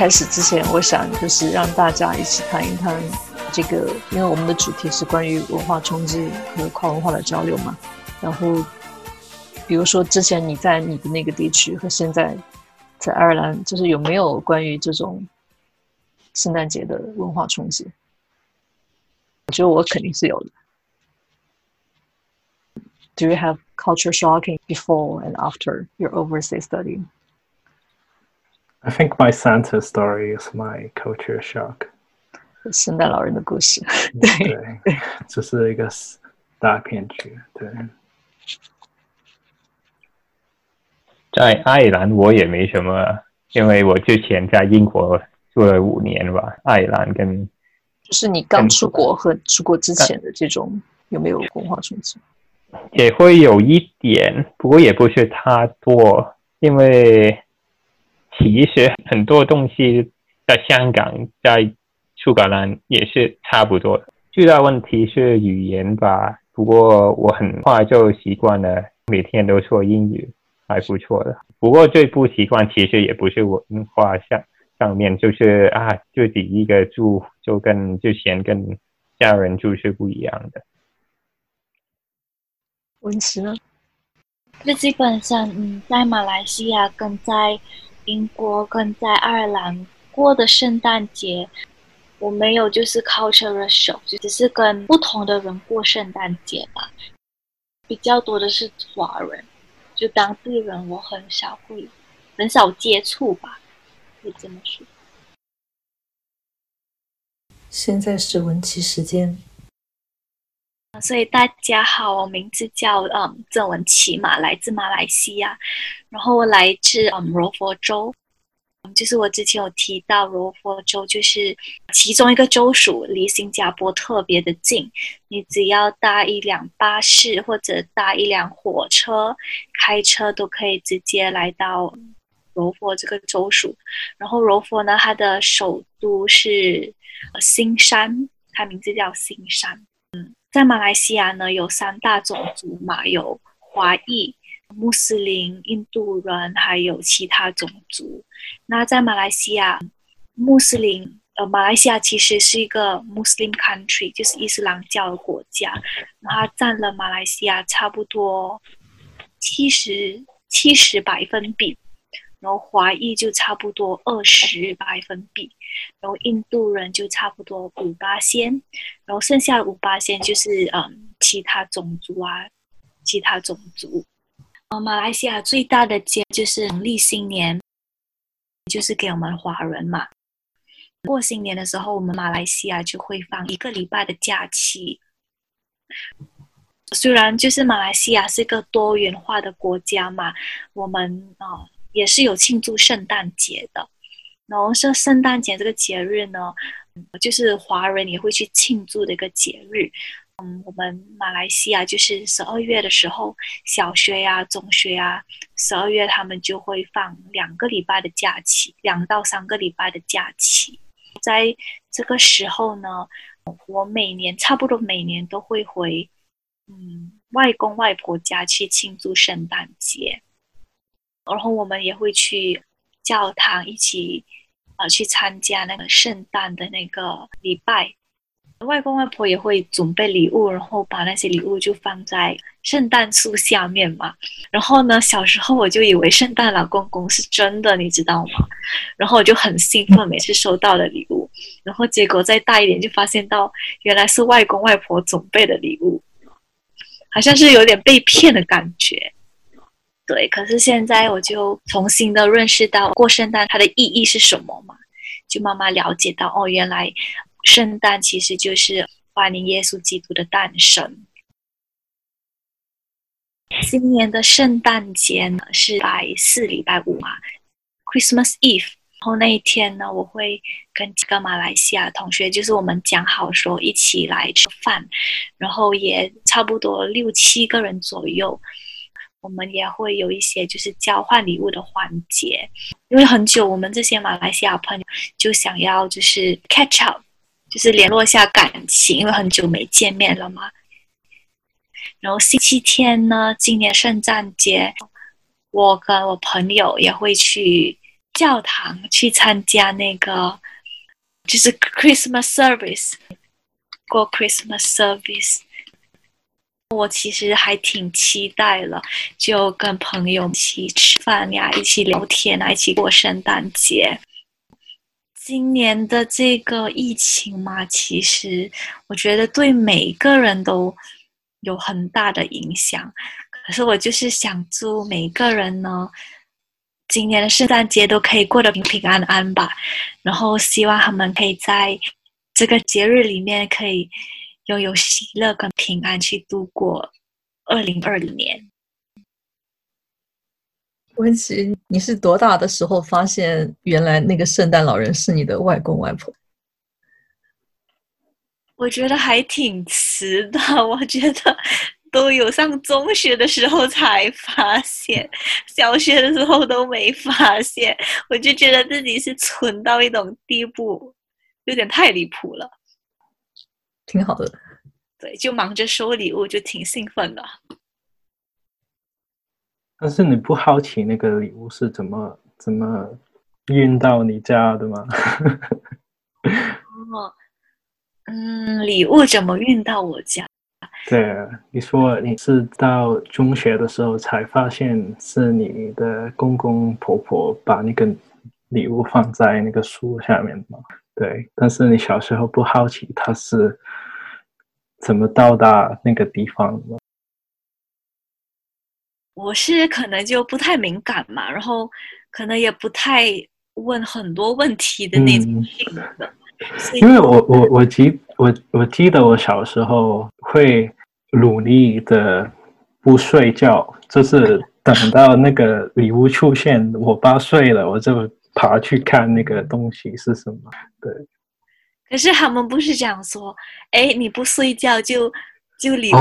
开始之前，我想就是让大家一起谈一谈这个，因为我们的主题是关于文化冲击和跨文化的交流嘛。然后，比如说之前你在你的那个地区和现在在爱尔兰，就是有没有关于这种圣诞节的文化冲击？我觉得我肯定是有的。Do you have culture shocking before and after your overseas study? I think my Santa story is my culture shock. 圣诞老人的故事，对，这是一个大骗局。对，在爱尔兰我也没什么，因为我之前在英国住了五年吧。爱尔兰跟就是你刚出国和出国之前的这种有没有文化冲击？也会有一点，不过也不是太多，因为其实很多东西在香港、在苏格兰也是差不多的。最大问题是语言吧，不过我很快就习惯了，每天都说英语，还不错的。不过最不习惯其实也不是文化上上面，就是啊，自己一个住就跟之前跟家人住是不一样的。文琪呢？就基本上，嗯，在马来西亚跟在英国跟在爱尔兰过的圣诞节，我没有就是 cultural show，就只是跟不同的人过圣诞节吧。比较多的是华人，就当地人，我很少会很少接触吧，可以这么说。现在是文琪时间。所以大家好，我名字叫嗯郑文琪嘛，来自马来西亚，然后我来自嗯柔佛州，就是我之前有提到柔佛州就是其中一个州属，离新加坡特别的近，你只要搭一辆巴士或者搭一辆火车，开车都可以直接来到柔佛这个州属。然后柔佛呢，它的首都是新山，它名字叫新山。嗯在马来西亚呢，有三大种族嘛，有华裔、穆斯林、印度人，还有其他种族。那在马来西亚，穆斯林，呃，马来西亚其实是一个 Muslim country，就是伊斯兰教的国家，它占了马来西亚差不多七十七十百分比。然后华裔就差不多二十百分比，然后印度人就差不多五八仙，然后剩下的五八仙就是嗯其他种族啊，其他种族。呃，马来西亚最大的节就是农历新年，就是给我们华人嘛。过新年的时候，我们马来西亚就会放一个礼拜的假期。虽然就是马来西亚是一个多元化的国家嘛，我们啊。也是有庆祝圣诞节的，然后圣圣诞节这个节日呢，就是华人也会去庆祝的一个节日。嗯，我们马来西亚就是十二月的时候，小学呀、中学呀，十二月他们就会放两个礼拜的假期，两到三个礼拜的假期。在这个时候呢，我每年差不多每年都会回嗯外公外婆家去庆祝圣诞节。然后我们也会去教堂一起，呃，去参加那个圣诞的那个礼拜。外公外婆也会准备礼物，然后把那些礼物就放在圣诞树下面嘛。然后呢，小时候我就以为圣诞老公公是真的，你知道吗？然后我就很兴奋，每次收到的礼物。然后结果再大一点，就发现到原来是外公外婆准备的礼物，好像是有点被骗的感觉。对，可是现在我就重新的认识到过圣诞它的意义是什么嘛，就慢慢了解到哦，原来圣诞其实就是欢迎耶稣基督的诞生。今年的圣诞节呢是礼拜四礼拜五嘛，Christmas Eve。然后那一天呢，我会跟几个马来西亚同学，就是我们讲好说一起来吃饭，然后也差不多六七个人左右。我们也会有一些就是交换礼物的环节，因为很久我们这些马来西亚朋友就想要就是 catch up，就是联络一下感情，因为很久没见面了嘛。然后星期天呢，今年圣诞节，我跟我朋友也会去教堂去参加那个就是 Christmas service，过 Christmas service。我其实还挺期待了，就跟朋友一起吃饭呀，一起聊天啊，一起过圣诞节。今年的这个疫情嘛，其实我觉得对每个人都有很大的影响。可是我就是想祝每个人呢，今年的圣诞节都可以过得平平安安吧。然后希望他们可以在这个节日里面可以。拥有喜乐跟平安去度过二零二零年。温琪，你是多大的时候发现原来那个圣诞老人是你的外公外婆？我觉得还挺迟的，我觉得都有上中学的时候才发现，小学的时候都没发现，我就觉得自己是蠢到一种地步，有点太离谱了。挺好的，对，就忙着收礼物，就挺兴奋的。但是你不好奇那个礼物是怎么怎么运到你家的吗？哦，嗯，礼物怎么运到我家？对，你说你是到中学的时候才发现是你的公公婆婆把那个礼物放在那个书下面吗？对，但是你小时候不好奇它是怎么到达那个地方的？我是可能就不太敏感嘛，然后可能也不太问很多问题的那种性格。因为我我我记我我记得我小时候会努力的不睡觉，就是等到那个礼物出现，我爸睡了，我就。爬去看那个东西是什么？对。可是他们不是这样说，哎，你不睡觉就就礼物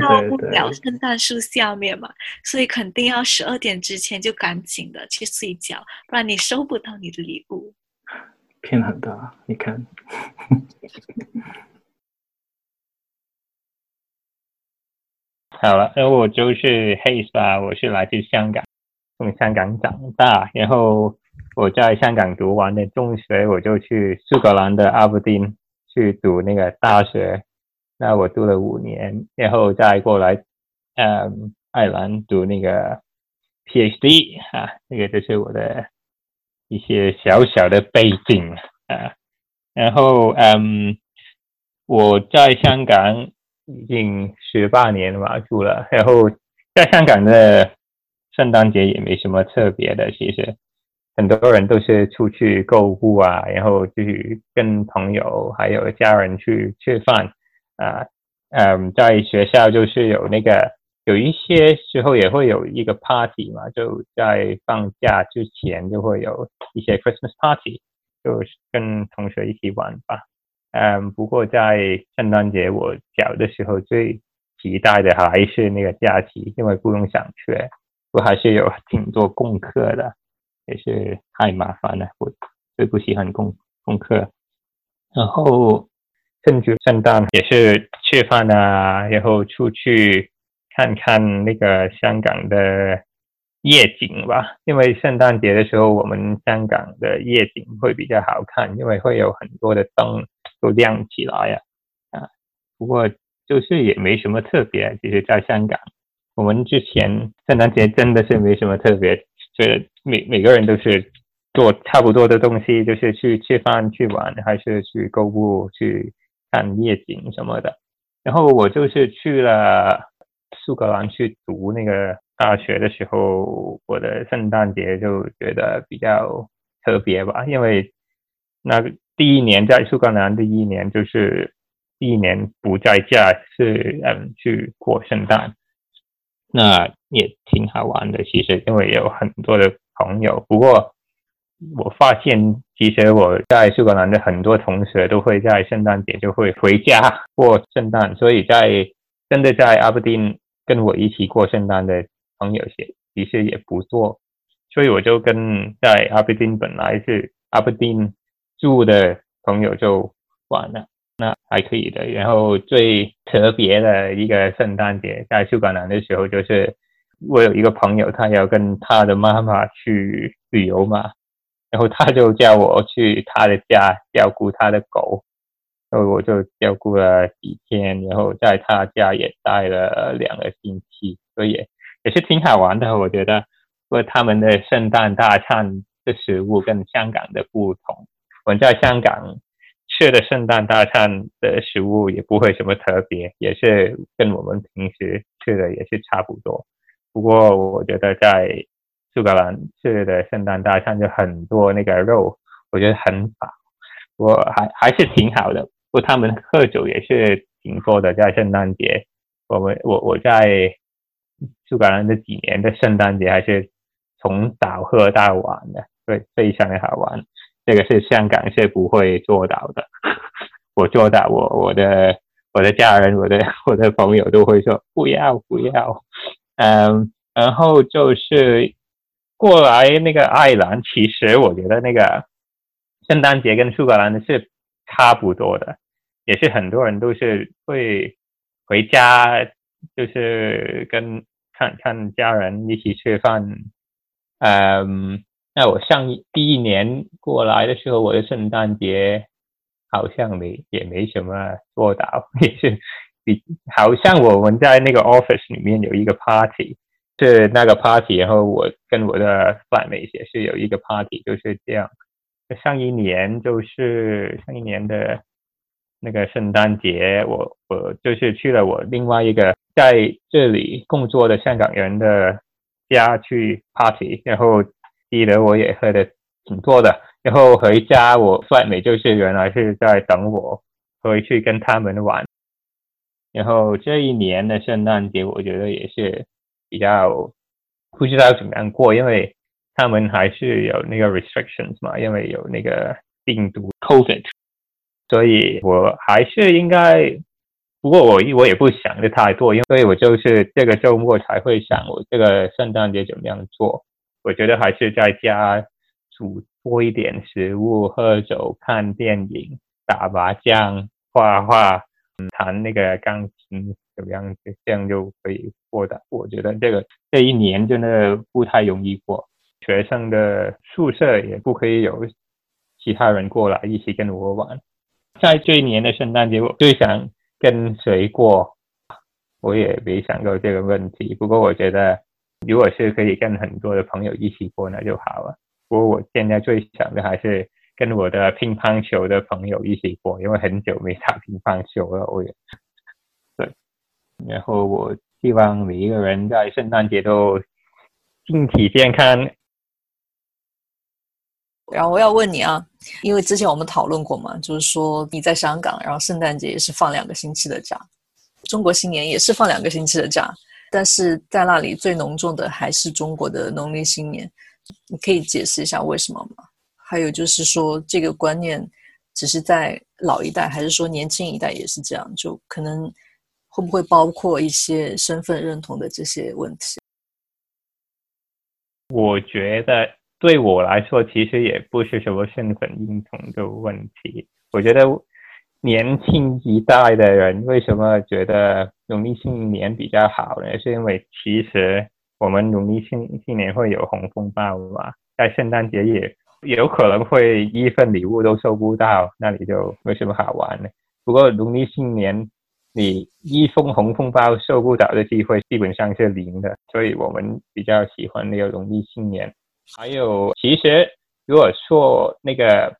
到不了圣诞树下面嘛，所以肯定要十二点之前就赶紧的去睡觉，不然你收不到你的礼物。骗很大，你看。好了，那我就是 Hays 吧，我是来自香港，从香港长大，然后。我在香港读完的中学，我就去苏格兰的阿伯丁去读那个大学。那我读了五年，然后再过来，嗯，爱尔兰读那个 PhD 啊，那个就是我的一些小小的背景啊。然后，嗯，我在香港已经十八年了嘛，住了。然后在香港的圣诞节也没什么特别的，其实。很多人都是出去购物啊，然后去跟朋友还有家人去吃饭啊，嗯，在学校就是有那个有一些时候也会有一个 party 嘛，就在放假之前就会有一些 Christmas party，就跟同学一起玩吧。嗯，不过在圣诞节我小的时候最期待的还是那个假期，因为不用上学，我还是有挺多功课的。也是太麻烦了，我最不喜欢功功课。然后趁着圣诞也是吃饭啊，然后出去看看那个香港的夜景吧。因为圣诞节的时候，我们香港的夜景会比较好看，因为会有很多的灯都亮起来呀。啊，不过就是也没什么特别。其实，在香港，我们之前圣诞节真的是没什么特别。就是每每个人都是做差不多的东西，就是去吃饭、去玩，还是去购物、去看夜景什么的。然后我就是去了苏格兰去读那个大学的时候，我的圣诞节就觉得比较特别吧，因为那第一年在苏格兰第一年就是第一年不在家，是嗯去过圣诞。那也挺好玩的，其实因为有很多的朋友。不过我发现，其实我在苏格兰的很多同学都会在圣诞节就会回家过圣诞，所以在真的在阿布丁跟我一起过圣诞的朋友些其实也不多，所以我就跟在阿布丁本来是阿布丁住的朋友就玩了。那还可以的。然后最特别的一个圣诞节在苏格兰的时候，就是我有一个朋友，他要跟他的妈妈去旅游嘛。然后他就叫我去他的家照顾他的狗，然后我就照顾了几天，然后在他家也待了两个星期，所以也是挺好玩的。我觉得，不过他们的圣诞大餐的食物跟香港的不同，我在香港。吃的圣诞大餐的食物也不会什么特别，也是跟我们平时吃的也是差不多。不过我觉得在苏格兰吃的圣诞大餐就很多那个肉，我觉得很饱，我还还是挺好的。不过他们喝酒也是挺多的，在圣诞节，我们我我在苏格兰这几年的圣诞节还是从早喝到晚的，对，非常的好玩。这个是香港是不会做到的，我做到，我我的我的家人，我的我的朋友都会说不要不要，嗯，然后就是过来那个爱尔兰，其实我觉得那个圣诞节跟苏格兰的是差不多的，也是很多人都是会回家，就是跟看看家人一起吃饭，嗯。那我上一第一年过来的时候，我的圣诞节好像没也没什么做到，也是比好像我们在那个 office 里面有一个 party，是那个 party，然后我跟我的 family 也是有一个 party，就是这样。上一年就是上一年的那个圣诞节，我我就是去了我另外一个在这里工作的香港人的家去 party，然后。记得我也喝的挺多的，然后回家我帅美就是原来是在等我回去跟他们玩，然后这一年的圣诞节我觉得也是比较不知道怎么样过，因为他们还是有那个 restrictions 嘛，因为有那个病毒 COVID，所以我还是应该，不过我我也不想的太多，因为我就是这个周末才会想我这个圣诞节怎么样做。我觉得还是在家煮多一点食物，喝酒、看电影、打麻将、画画、弹那个钢琴，怎么样？这样就可以过的。我觉得这个这一年真的不太容易过。学生的宿舍也不可以有其他人过来一起跟我玩。在这一年的圣诞节，我最想跟谁过？我也没想过这个问题。不过我觉得。如果是可以跟很多的朋友一起过，那就好了。不过我现在最想的还是跟我的乒乓球的朋友一起过，因为很久没打乒乓球了。我也对，然后我希望每一个人在圣诞节都身体健康。然后我要问你啊，因为之前我们讨论过嘛，就是说你在香港，然后圣诞节也是放两个星期的假，中国新年也是放两个星期的假。但是在那里最浓重的还是中国的农历新年，你可以解释一下为什么吗？还有就是说，这个观念只是在老一代，还是说年轻一代也是这样？就可能会不会包括一些身份认同的这些问题？我觉得对我来说，其实也不是什么身份认同的问题。我觉得。年轻一代的人为什么觉得农历新年比较好呢？是因为其实我们农历新新年会有红封包嘛，在圣诞节也有可能会一份礼物都收不到，那你就没什么好玩的。不过农历新年你一封红封包收不到的机会基本上是零的，所以我们比较喜欢那个农历新年。还有，其实如果说那个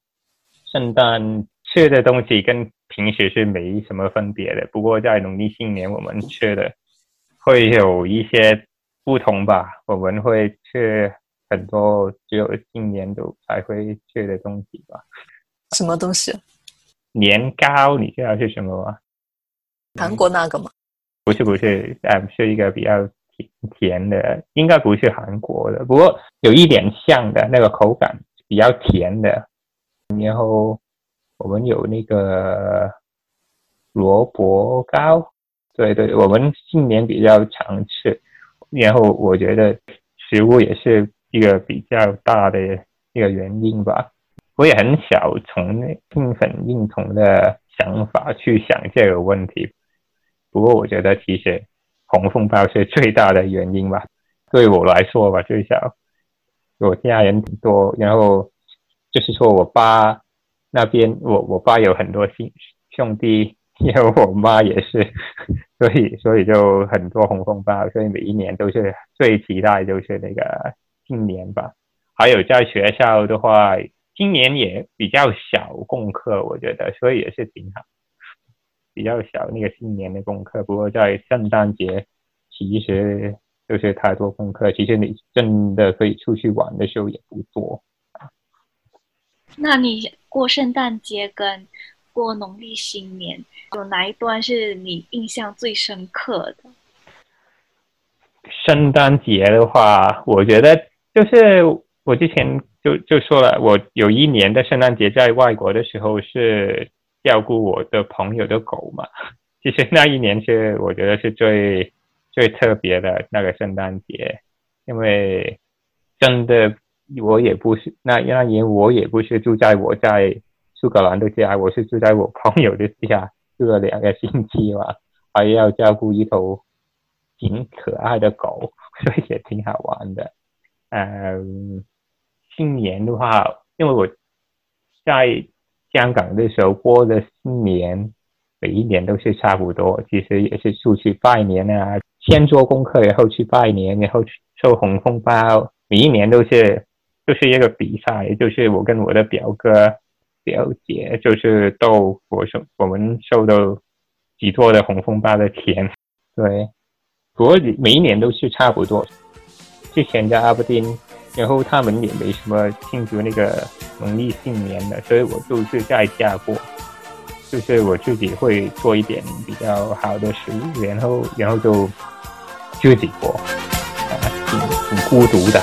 圣诞。吃的东西跟平时是没什么分别的，不过在农历新年我们吃的会有一些不同吧。我们会吃很多只有近年都才会吃的东西吧。什么东西？年糕，你知道是什么吗？韩国那个吗？不是不是，嗯，是一个比较甜甜的，应该不是韩国的，不过有一点像的那个口感，比较甜的，然后。我们有那个萝卜糕，对对，我们新年比较常吃。然后我觉得食物也是一个比较大的一个原因吧。我也很少从身份认同的想法去想这个问题。不过我觉得其实红封包是最大的原因吧。对我来说吧，最少我家人挺多，然后。就是说我爸那边，我我爸有很多兄兄弟，因为我妈也是，所以所以就很多红红包，所以每一年都是最期待就是那个新年吧。还有在学校的话，今年也比较小功课，我觉得，所以也是挺好，比较小那个新年的功课。不过在圣诞节，其实就是太多功课，其实你真的可以出去玩的时候也不多。那你过圣诞节跟过农历新年，有哪一段是你印象最深刻的？圣诞节的话，我觉得就是我之前就就说了，我有一年的圣诞节在外国的时候是照顾我的朋友的狗嘛。其实那一年是我觉得是最最特别的那个圣诞节，因为真的。我也不是那那年，我也不是住在我在苏格兰的家，我是住在我朋友的家，住了两个星期嘛，还要照顾一头挺可爱的狗，所以也挺好玩的。嗯，新年的话，因为我在香港的时候过的新年，每一年都是差不多，其实也是出去拜年啊，先做功课，然后去拜年，然后去收红红包，每一年都是。就是一个比赛，就是我跟我的表哥、表姐，就是斗我收我们收到几多的红封包的钱。对，不过每一年都是差不多。之前在阿布丁，然后他们也没什么庆祝那个农历新年的，所以我就是在家过，就是我自己会做一点比较好的食物，然后然后就自己过，啊，挺挺孤独的。